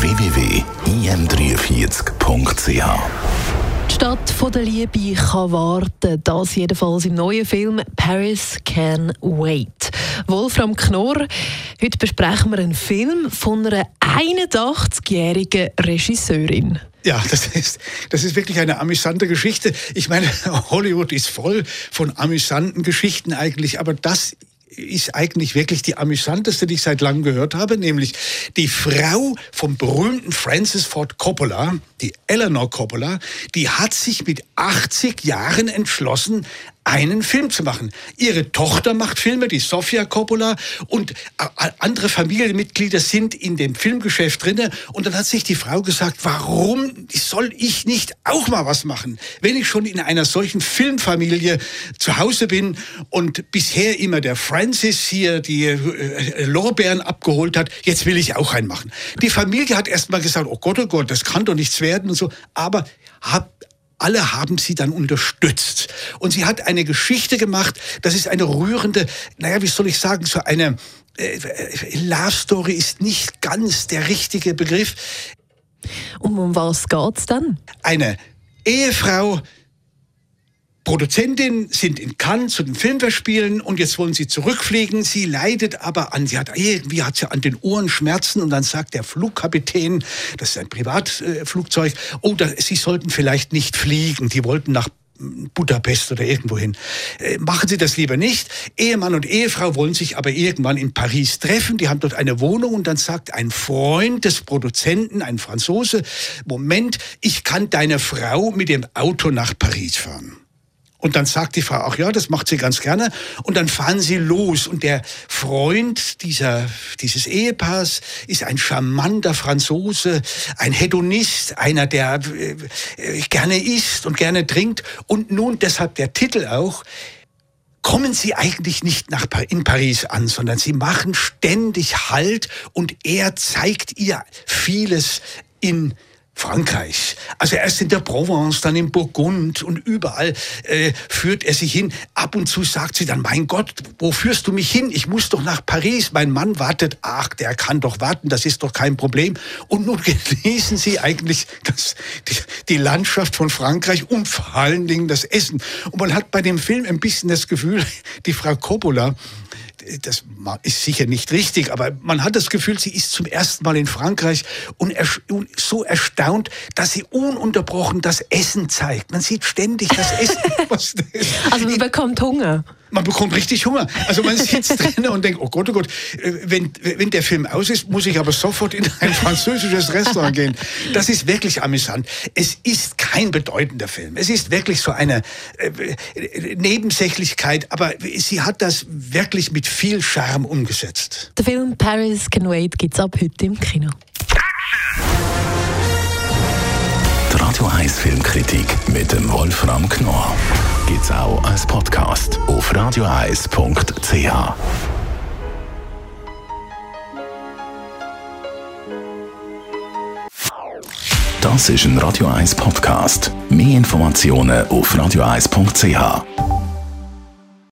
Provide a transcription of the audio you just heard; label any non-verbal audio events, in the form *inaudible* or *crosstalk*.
www.im43.ch die Stadt der Liebe kann warten. Das jedenfalls im neuen Film Paris Can Wait. Wolfram Knorr, heute besprechen wir einen Film von einer 81-jährigen Regisseurin. Ja, das ist, das ist wirklich eine amüsante Geschichte. Ich meine, *laughs* Hollywood ist voll von amüsanten Geschichten eigentlich, aber das ist eigentlich wirklich die amüsanteste, die ich seit langem gehört habe, nämlich die Frau vom berühmten Francis Ford Coppola, die Eleanor Coppola, die hat sich mit 80 Jahren entschlossen, einen Film zu machen. Ihre Tochter macht Filme, die Sofia Coppola, und andere Familienmitglieder sind in dem Filmgeschäft drinne. Und dann hat sich die Frau gesagt, warum soll ich nicht auch mal was machen, wenn ich schon in einer solchen Filmfamilie zu Hause bin und bisher immer der Francis hier die äh, Lorbeeren abgeholt hat, jetzt will ich auch einen machen. Die Familie hat erst mal gesagt, oh Gott, oh Gott, das kann doch nichts werden und so, aber hab alle haben sie dann unterstützt. Und sie hat eine Geschichte gemacht, das ist eine rührende, naja, wie soll ich sagen, so eine äh, Love Story ist nicht ganz der richtige Begriff. Und um was geht's dann? Eine Ehefrau, Produzentin sind in Cannes zu den Filmfestspielen und jetzt wollen sie zurückfliegen. Sie leidet aber an, sie hat irgendwie hat sie an den Ohren Schmerzen und dann sagt der Flugkapitän, das ist ein Privatflugzeug, oh, da, sie sollten vielleicht nicht fliegen. Die wollten nach Budapest oder irgendwohin. Äh, machen Sie das lieber nicht. Ehemann und Ehefrau wollen sich aber irgendwann in Paris treffen. Die haben dort eine Wohnung und dann sagt ein Freund des Produzenten, ein Franzose, Moment, ich kann deine Frau mit dem Auto nach Paris fahren. Und dann sagt die Frau auch, ja, das macht sie ganz gerne. Und dann fahren sie los. Und der Freund dieser, dieses Ehepaars ist ein charmanter Franzose, ein Hedonist, einer, der äh, gerne isst und gerne trinkt. Und nun deshalb der Titel auch, kommen sie eigentlich nicht nach in Paris an, sondern sie machen ständig Halt und er zeigt ihr vieles in Frankreich. Also erst in der Provence, dann in Burgund und überall äh, führt er sie hin. Ab und zu sagt sie dann, mein Gott, wo führst du mich hin? Ich muss doch nach Paris. Mein Mann wartet. Ach, der kann doch warten, das ist doch kein Problem. Und nun *laughs* genießen sie eigentlich das, die, die Landschaft von Frankreich und vor allen Dingen das Essen. Und man hat bei dem Film ein bisschen das Gefühl, die Frau Coppola, das ist sicher nicht richtig, aber man hat das Gefühl, sie ist zum ersten Mal in Frankreich und, so erstaunt, dass sie ununterbrochen das Essen zeigt. Man sieht ständig das Essen. *laughs* also man bekommt Hunger man bekommt richtig Hunger. Also man sitzt *laughs* drin und denkt, oh Gott, oh Gott, äh, wenn, wenn der Film aus ist, muss ich aber sofort in ein französisches Restaurant gehen. Das ist wirklich amüsant. Es ist kein bedeutender Film. Es ist wirklich so eine äh, Nebensächlichkeit, aber sie hat das wirklich mit viel Charme umgesetzt. Der Film Paris Can Wait gibt es ab heute im Kino. Die Radio 1 Filmkritik mit dem Wolfram Knorr gibt es auch als Podcast auf radioeis.ch. Das ist ein Radio 1 Podcast. Mehr Informationen auf radioeis.ch.